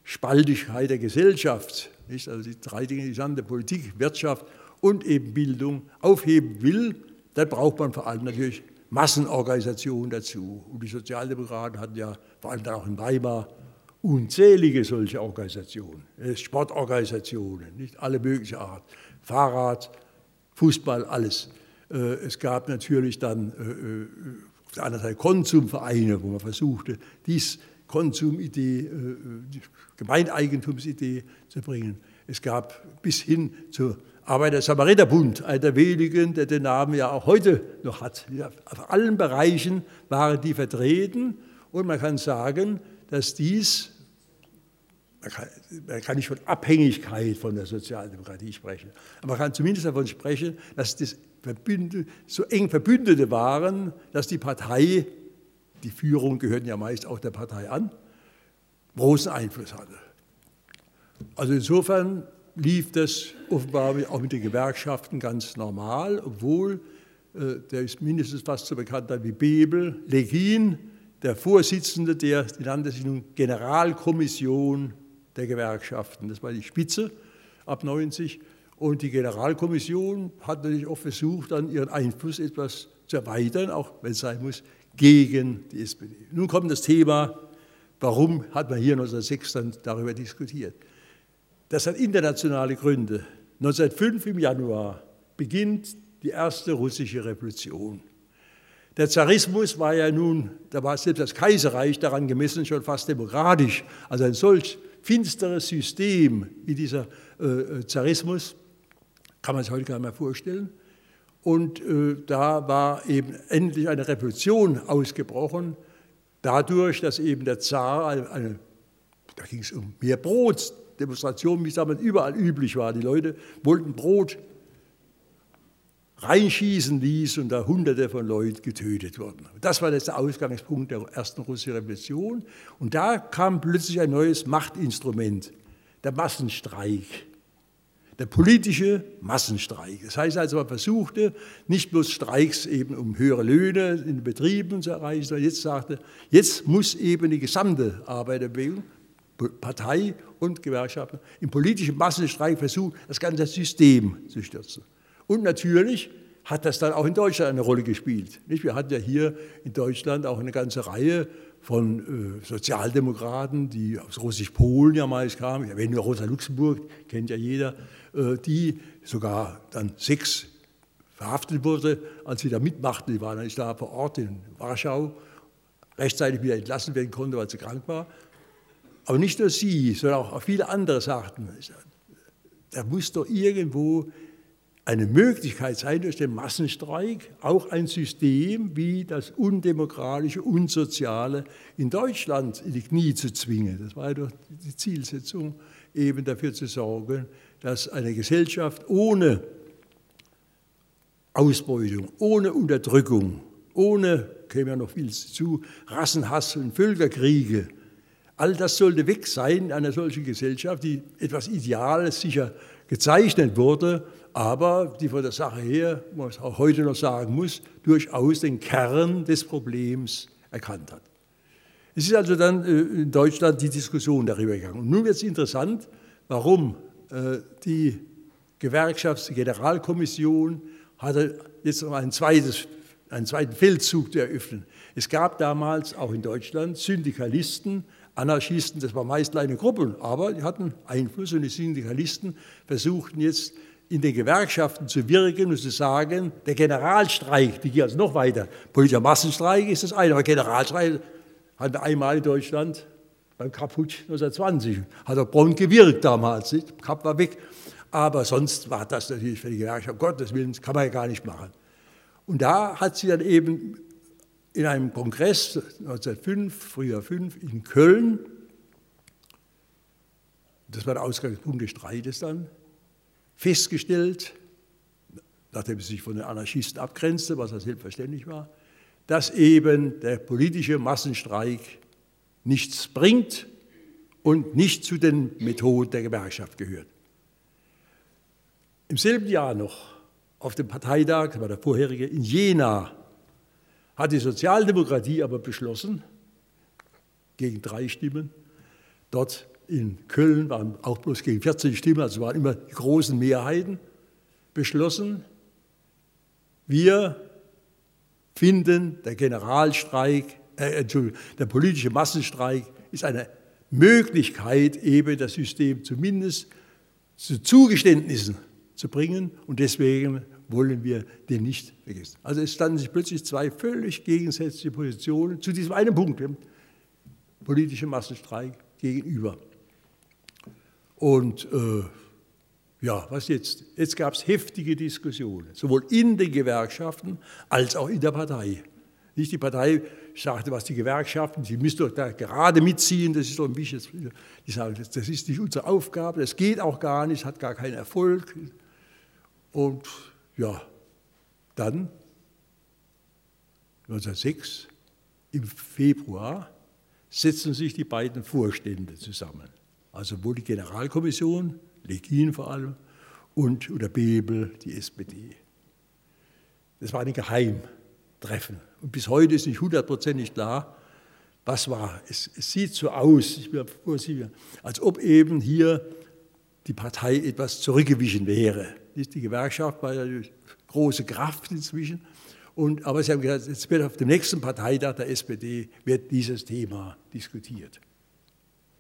Spaltigkeit der Gesellschaft, nicht, also die drei Dinge, die Sande, Politik, Wirtschaft und eben Bildung aufheben will, dann braucht man vor allem natürlich Massenorganisationen dazu. Und die Sozialdemokraten hatten ja vor allem dann auch in Weimar unzählige solche Organisationen, äh, Sportorganisationen, nicht alle mögliche Art, Fahrrad, Fußball, alles. Äh, es gab natürlich dann äh, auf der anderen Seite Konsumvereine, wo man versuchte, dies Konsumidee, die Gemeineigentumsidee zu bringen. Es gab bis hin zur Arbeiter-Samariter-Bund, einer der wenigen, der den Namen ja auch heute noch hat. Auf allen Bereichen waren die vertreten und man kann sagen, dass dies, man kann, man kann nicht von Abhängigkeit von der Sozialdemokratie sprechen, aber man kann zumindest davon sprechen, dass das so eng Verbündete waren, dass die Partei, die Führung gehörten ja meist auch der Partei an, großen Einfluss hatte. Also insofern lief das offenbar auch mit den Gewerkschaften ganz normal, obwohl äh, der ist mindestens fast so bekannt wie Bebel, Legin, der Vorsitzende der, die nun Generalkommission der Gewerkschaften, das war die Spitze ab 90 und die Generalkommission hat natürlich auch versucht, dann ihren Einfluss etwas zu erweitern, auch wenn es sein muss, gegen die SPD. Nun kommt das Thema, warum hat man hier 1906 dann darüber diskutiert? Das hat internationale Gründe. 1905 im Januar beginnt die erste russische Revolution. Der Zarismus war ja nun, da war selbst das Kaiserreich daran gemessen schon fast demokratisch. Also ein solch finsteres System wie dieser äh, äh Zarismus kann man sich heute gar nicht mehr vorstellen. Und äh, da war eben endlich eine Revolution ausgebrochen, dadurch, dass eben der Zar, eine, eine da ging es um mehr Brot, Demonstrationen, wie es damals überall üblich war. Die Leute wollten Brot reinschießen ließ und da Hunderte von Leuten getötet wurden. Das war der Ausgangspunkt der ersten russischen Revolution. Und da kam plötzlich ein neues Machtinstrument, der Massenstreik. Der politische Massenstreik. Das heißt also, man versuchte nicht bloß Streiks eben um höhere Löhne in den Betrieben zu erreichen, sondern jetzt sagte, jetzt muss eben die gesamte Arbeiterbewegung Partei und Gewerkschaften im politischen Massenstreik versucht, das ganze System zu stürzen. Und natürlich hat das dann auch in Deutschland eine Rolle gespielt. Wir hatten ja hier in Deutschland auch eine ganze Reihe von äh, Sozialdemokraten, die aus Russisch-Polen ja meist kamen. Ich erwähne nur Rosa Luxemburg, kennt ja jeder, äh, die sogar dann sechs verhaftet wurde, als sie da mitmachten. Die waren dann da vor Ort in Warschau, rechtzeitig wieder entlassen werden konnte, weil sie krank war. Aber nicht nur sie, sondern auch viele andere sagten, da muss doch irgendwo eine Möglichkeit sein, durch den Massenstreik auch ein System wie das undemokratische, unsoziale in Deutschland in die Knie zu zwingen. Das war doch die Zielsetzung, eben dafür zu sorgen, dass eine Gesellschaft ohne Ausbeutung, ohne Unterdrückung, ohne, käme ja noch viel zu, Rassenhass und Völkerkriege, All das sollte weg sein in einer solchen Gesellschaft, die etwas Ideales sicher gezeichnet wurde, aber die von der Sache her, man es auch heute noch sagen muss, durchaus den Kern des Problems erkannt hat. Es ist also dann äh, in Deutschland die Diskussion darüber gegangen. Und nun wird es interessant, warum äh, die Gewerkschaftsgeneralkommission hatte jetzt noch ein zweites, einen zweiten Feldzug zu eröffnen. Es gab damals auch in Deutschland Syndikalisten, Anarchisten, das war meist kleine Gruppen, aber die hatten Einfluss und die Syndikalisten versuchten jetzt in den Gewerkschaften zu wirken und zu sagen, der Generalstreik, die geht also noch weiter. Politischer Massenstreik ist das eine, aber Generalstreik hatten wir einmal in Deutschland beim Kaputsch 1920, hat auch prompt gewirkt damals, nicht? Kap war weg. Aber sonst war das natürlich für die Gewerkschaft, Gottes Willen, kann man ja gar nicht machen. Und da hat sie dann eben in einem Kongress 1905, Frühjahr 5 in Köln, das war der Ausgangspunkt des Streites dann, festgestellt, nachdem sie sich von den Anarchisten abgrenzte, was ja selbstverständlich war, dass eben der politische Massenstreik nichts bringt und nicht zu den Methoden der Gewerkschaft gehört. Im selben Jahr noch auf dem Parteitag, das war der vorherige, in Jena, hat die Sozialdemokratie aber beschlossen, gegen drei Stimmen, dort in Köln waren auch bloß gegen 14 Stimmen, also waren immer die großen Mehrheiten, beschlossen, wir finden, der Generalstreik, äh, Entschuldigung, der politische Massenstreik ist eine Möglichkeit, eben das System zumindest zu Zugeständnissen zu bringen und deswegen wollen wir den nicht vergessen. Also es standen sich plötzlich zwei völlig gegensätzliche Positionen zu diesem einen Punkt, dem politischen Massenstreik, gegenüber. Und äh, ja, was jetzt? Jetzt gab es heftige Diskussionen, sowohl in den Gewerkschaften als auch in der Partei. Nicht die Partei sagte, was die Gewerkschaften, sie müssen doch da gerade mitziehen, das ist doch ein bisschen, die sagen, das ist nicht unsere Aufgabe, das geht auch gar nicht, hat gar keinen Erfolg. Und ja, dann 1906 im Februar setzen sich die beiden Vorstände zusammen. Also wohl die Generalkommission, Legin vor allem, und oder Bebel, die SPD. Das war ein Geheimtreffen. Und bis heute ist nicht hundertprozentig klar, was war. Es, es, sieht so aus, ich bin vorsichtig, als ob eben hier die Partei etwas zurückgewichen wäre. Die Gewerkschaft war ja große Kraft inzwischen. Und, aber sie haben gesagt, jetzt wird auf dem nächsten Parteitag der SPD wird dieses Thema diskutiert.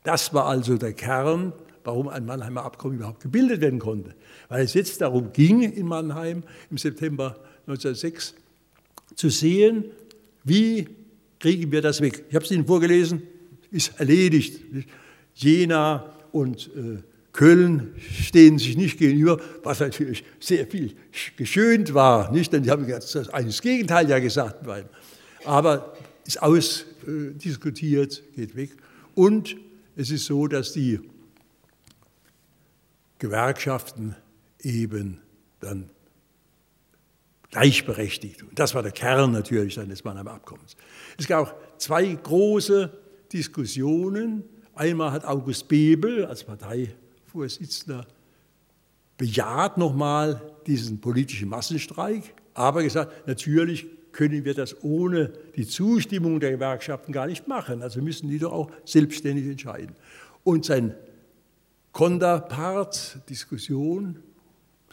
Das war also der Kern, warum ein Mannheimer Abkommen überhaupt gebildet werden konnte. Weil es jetzt darum ging, in Mannheim im September 1906 zu sehen, wie kriegen wir das weg. Ich habe es Ihnen vorgelesen, ist erledigt. Jena und äh, Köln stehen sich nicht gegenüber, was natürlich sehr viel geschönt war, nicht? Denn die haben das das Gegenteil ja gesagt, aber ist ausdiskutiert, geht weg. Und es ist so, dass die Gewerkschaften eben dann gleichberechtigt. Und das war der Kern natürlich des Mannheimer Abkommens. Es gab auch zwei große Diskussionen. Einmal hat August Bebel als Parteivorsitzender bejaht nochmal diesen politischen Massenstreik, aber gesagt, natürlich können wir das ohne die Zustimmung der Gewerkschaften gar nicht machen. Also müssen die doch auch selbstständig entscheiden. Und sein Konterpart, Diskussion,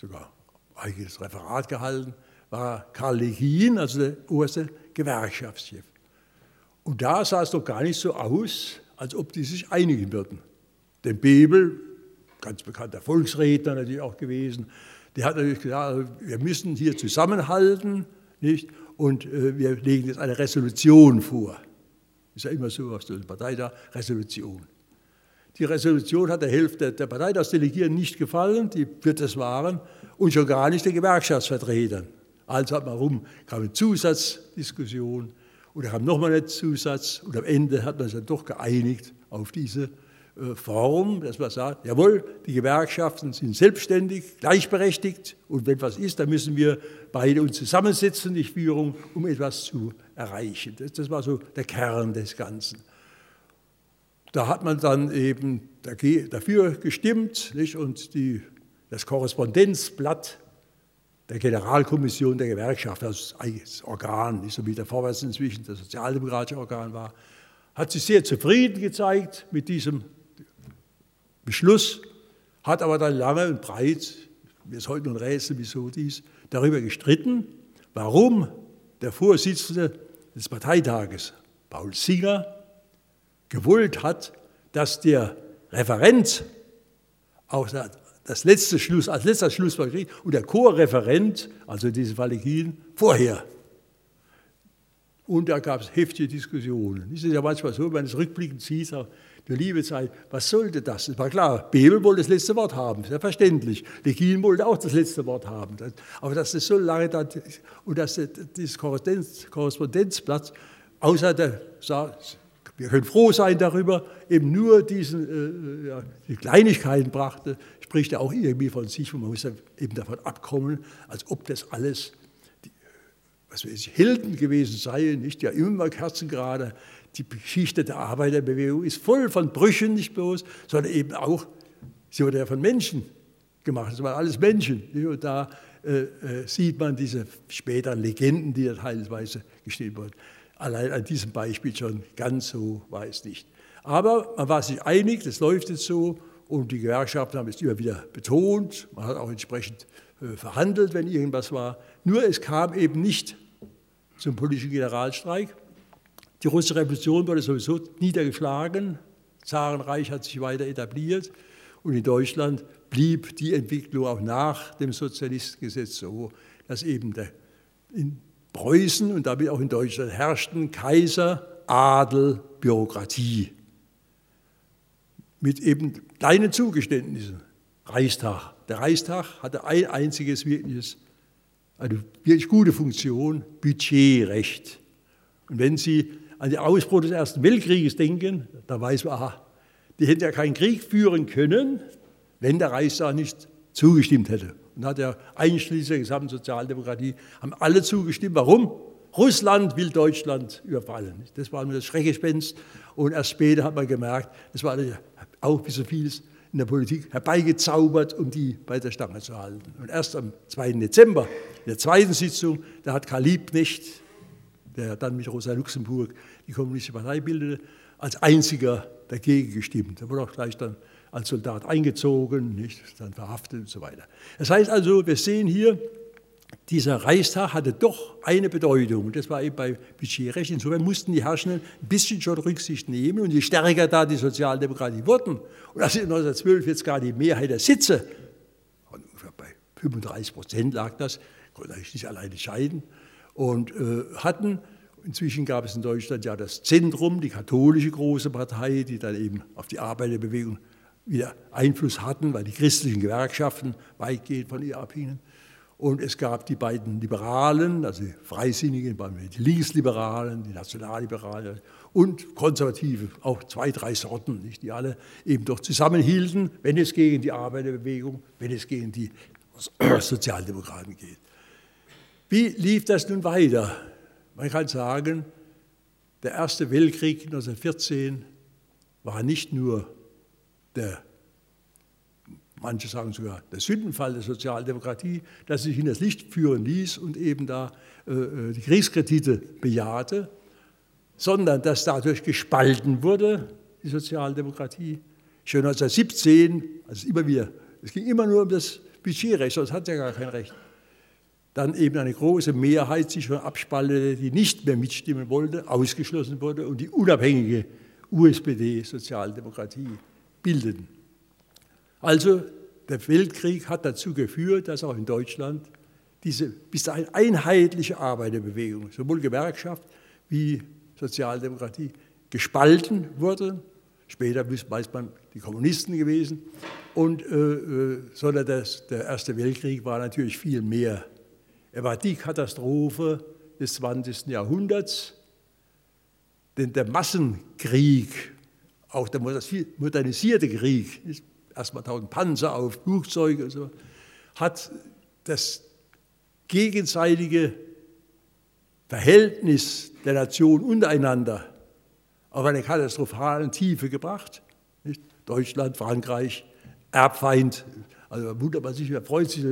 sogar eigenes Referat gehalten, war Karl Legin, also der oberste Gewerkschaftschef. Und da sah es doch gar nicht so aus, als ob die sich einigen würden. Denn Bebel, ganz bekannter Volksredner natürlich auch gewesen, der hat natürlich gesagt, wir müssen hier zusammenhalten, nicht? Und äh, wir legen jetzt eine Resolution vor. Ist ja immer so auf der Partei da, Resolution. Die Resolution hat der Hälfte der Parteitagsdelegierten nicht gefallen, die wird es waren, und schon gar nicht den Gewerkschaftsvertretern. Also hat man rum, kam eine Zusatzdiskussion da kam nochmal ein Zusatz und am Ende hat man sich dann doch geeinigt auf diese äh, Form, dass man sagt, jawohl, die Gewerkschaften sind selbstständig, gleichberechtigt und wenn was ist, dann müssen wir beide uns zusammensetzen, die Führung, um etwas zu erreichen. Das, das war so der Kern des Ganzen. Da hat man dann eben dafür gestimmt nicht? und die, das Korrespondenzblatt der Generalkommission der Gewerkschaft, das Organ, nicht so wie der Vorwärts inzwischen das sozialdemokratische Organ war, hat sich sehr zufrieden gezeigt mit diesem Beschluss, hat aber dann lange und breit, mir ist heute ein Rätsel, wieso dies, darüber gestritten, warum der Vorsitzende des Parteitages, Paul Singer, gewollt hat, dass der Referent auch das letzte Schluss, als letzter Schluss war und der Chorreferent, also diese Valegin, vorher Und da gab es heftige Diskussionen. Es ist ja manchmal so, wenn man es rückblickend sieht, der liebe Zeit, was sollte das? Es war klar, Bebel wollte das letzte Wort haben, selbstverständlich. Legin wollte auch das letzte Wort haben. Aber dass das so lange da, und dass dieses Korrespondenzblatt, außer der, wir können froh sein darüber, eben nur diesen, äh, ja, die Kleinigkeiten brachte, spricht er auch irgendwie von sich und man muss eben davon abkommen, als ob das alles was weiß ich, Helden gewesen seien, nicht? Ja, immer kerzengerade die Geschichte der Arbeiterbewegung ist voll von Brüchen, nicht bloß, sondern eben auch, sie wurde ja von Menschen gemacht, es waren alles Menschen. Und da äh, äh, sieht man diese späteren Legenden, die da teilweise geschrieben wurden. Allein an diesem Beispiel schon ganz so war es nicht. Aber man war sich einig, das läuft jetzt so und die Gewerkschaften haben es immer wieder betont. Man hat auch entsprechend äh, verhandelt, wenn irgendwas war. Nur es kam eben nicht zum politischen Generalstreik. Die russische Revolution wurde sowieso niedergeschlagen, Zarenreich hat sich weiter etabliert und in Deutschland blieb die Entwicklung auch nach dem Sozialistengesetz so, dass eben der, in Preußen und damit auch in Deutschland herrschten Kaiser, Adel, Bürokratie mit eben kleinen Zugeständnissen. Reichstag. Der Reichstag hatte ein einziges wirkliches, eine wirklich gute Funktion, Budgetrecht. Und wenn Sie an den Ausbruch des Ersten Weltkrieges denken, da weiß man, aha, die hätten ja keinen Krieg führen können, wenn der Reichstag nicht zugestimmt hätte. Und hat er einschließlich der gesamten Sozialdemokratie, haben alle zugestimmt. Warum? Russland will Deutschland überfallen. Das war nur das Schreckgespenst. Und erst später hat man gemerkt, das war auch wie so vieles in der Politik herbeigezaubert, um die bei der Stange zu halten. Und erst am 2. Dezember, in der zweiten Sitzung, da hat Karl Liebknecht der dann mit Rosa Luxemburg die Kommunistische Partei bildete, als einziger dagegen gestimmt. Er wurde auch gleich dann als Soldat eingezogen, nicht, dann verhaftet und so weiter. Das heißt also, wir sehen hier, dieser Reichstag hatte doch eine Bedeutung und das war eben bei Budgetrecht. Insofern mussten die Herrschenden ein bisschen schon Rücksicht nehmen und je stärker da die Sozialdemokratie wurden und als in 1912 jetzt gar die Mehrheit der Sitze, ungefähr bei 35 Prozent lag das, konnte eigentlich nicht alleine entscheiden, und äh, hatten. Inzwischen gab es in Deutschland ja das Zentrum, die katholische große Partei, die dann eben auf die Arbeiterbewegung wieder Einfluss hatten, weil die christlichen Gewerkschaften weitgehend von ihr abhingen. Und es gab die beiden Liberalen, also die Freisinnigen, die Linksliberalen, die Nationalliberalen und Konservative, auch zwei, drei Sorten, nicht, die alle eben doch zusammenhielten, wenn es gegen die Arbeiterbewegung, wenn es gegen die Sozialdemokraten geht. Wie lief das nun weiter? Man kann sagen, der Erste Weltkrieg 1914 war nicht nur der, manche sagen sogar, der Sündenfall der Sozialdemokratie, dass sie sich in das Licht führen ließ und eben da äh, äh die Kriegskredite bejahte, sondern dass dadurch gespalten wurde, die Sozialdemokratie. Schon 1917, also immer wieder, es ging immer nur um das Budgetrecht, sonst hat ja gar kein Recht dann eben eine große Mehrheit sich schon abspaltete, die nicht mehr mitstimmen wollte, ausgeschlossen wurde und die unabhängige USPD-Sozialdemokratie bildeten. Also der Weltkrieg hat dazu geführt, dass auch in Deutschland diese bis dahin einheitliche Arbeiterbewegung, sowohl Gewerkschaft wie Sozialdemokratie, gespalten wurde. Später weiß man, die Kommunisten gewesen. Und, äh, äh sondern das, der Erste Weltkrieg war natürlich viel mehr er war die Katastrophe des 20. Jahrhunderts, denn der Massenkrieg, auch der modernisierte Krieg, erstmal tausend Panzer auf, Flugzeuge und so, hat das gegenseitige Verhältnis der Nation untereinander auf eine katastrophale Tiefe gebracht. Deutschland, Frankreich, Erbfeind, also wundert man sich, man freut sich,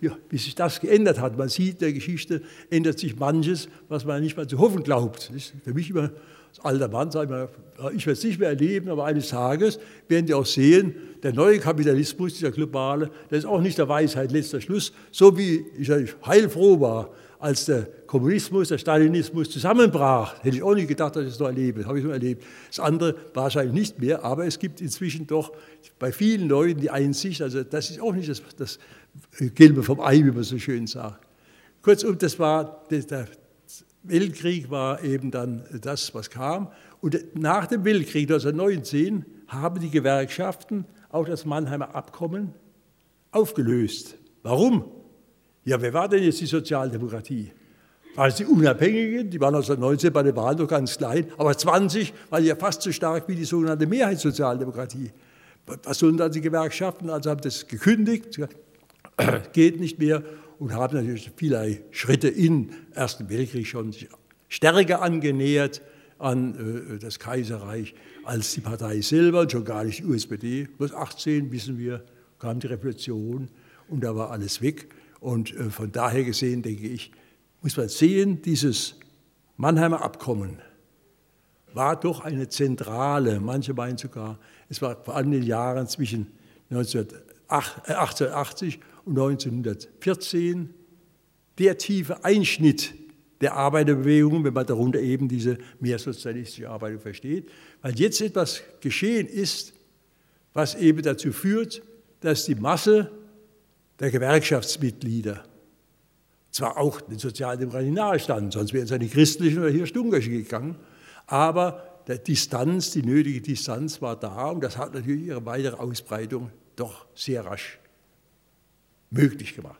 wie, sich das geändert hat. Man sieht, der Geschichte ändert sich manches, was man nicht mal zu hoffen glaubt. Für mich immer als alter Mann, sage ich mal, ich werde es nicht mehr erleben, aber eines Tages werden die auch sehen, der neue Kapitalismus, dieser globale, der ist auch nicht der Weisheit letzter Schluss, so wie ich heilfroh war, als der Kommunismus, der Stalinismus zusammenbrach, hätte ich auch nicht gedacht, dass ich es noch erlebe. habe ich nur erlebt. Das andere wahrscheinlich nicht mehr, aber es gibt inzwischen doch bei vielen Leuten die Einsicht, also das ist auch nicht das, das Gelbe vom Ei, wie man so schön sagt. Kurzum, das war der, Weltkrieg war eben dann das, was kam. Und nach dem Weltkrieg 1919 haben die Gewerkschaften auch das Mannheimer Abkommen aufgelöst. Warum? Ja, wer war denn jetzt die Sozialdemokratie? Also die Unabhängigen, die waren 1919 bei den Wahlen noch ganz klein, aber 20 waren ja fast so stark wie die sogenannte Mehrheitssozialdemokratie. Was sollen dann die Gewerkschaften? Also haben das gekündigt, geht nicht mehr und haben natürlich viele Schritte im Ersten Weltkrieg schon stärker angenähert an äh, das Kaiserreich als die Partei selber, und schon gar nicht die USPD. Bis 18 wissen wir, kam die Revolution und da war alles weg. Und äh, von daher gesehen, denke ich, muss man sehen, dieses Mannheimer Abkommen war doch eine zentrale, manche meinen sogar, es war vor allem in den Jahren zwischen 1880 und 1914 der tiefe Einschnitt der Arbeiterbewegung, wenn man darunter eben diese mehrsozialistische Arbeit versteht, weil jetzt etwas geschehen ist, was eben dazu führt, dass die Masse der Gewerkschaftsmitglieder zwar auch den Sozialdemokratien nahestanden, sonst wären sie an die Christlichen oder hier Stungersche gegangen, aber die Distanz, die nötige Distanz war da und das hat natürlich ihre weitere Ausbreitung doch sehr rasch möglich gemacht.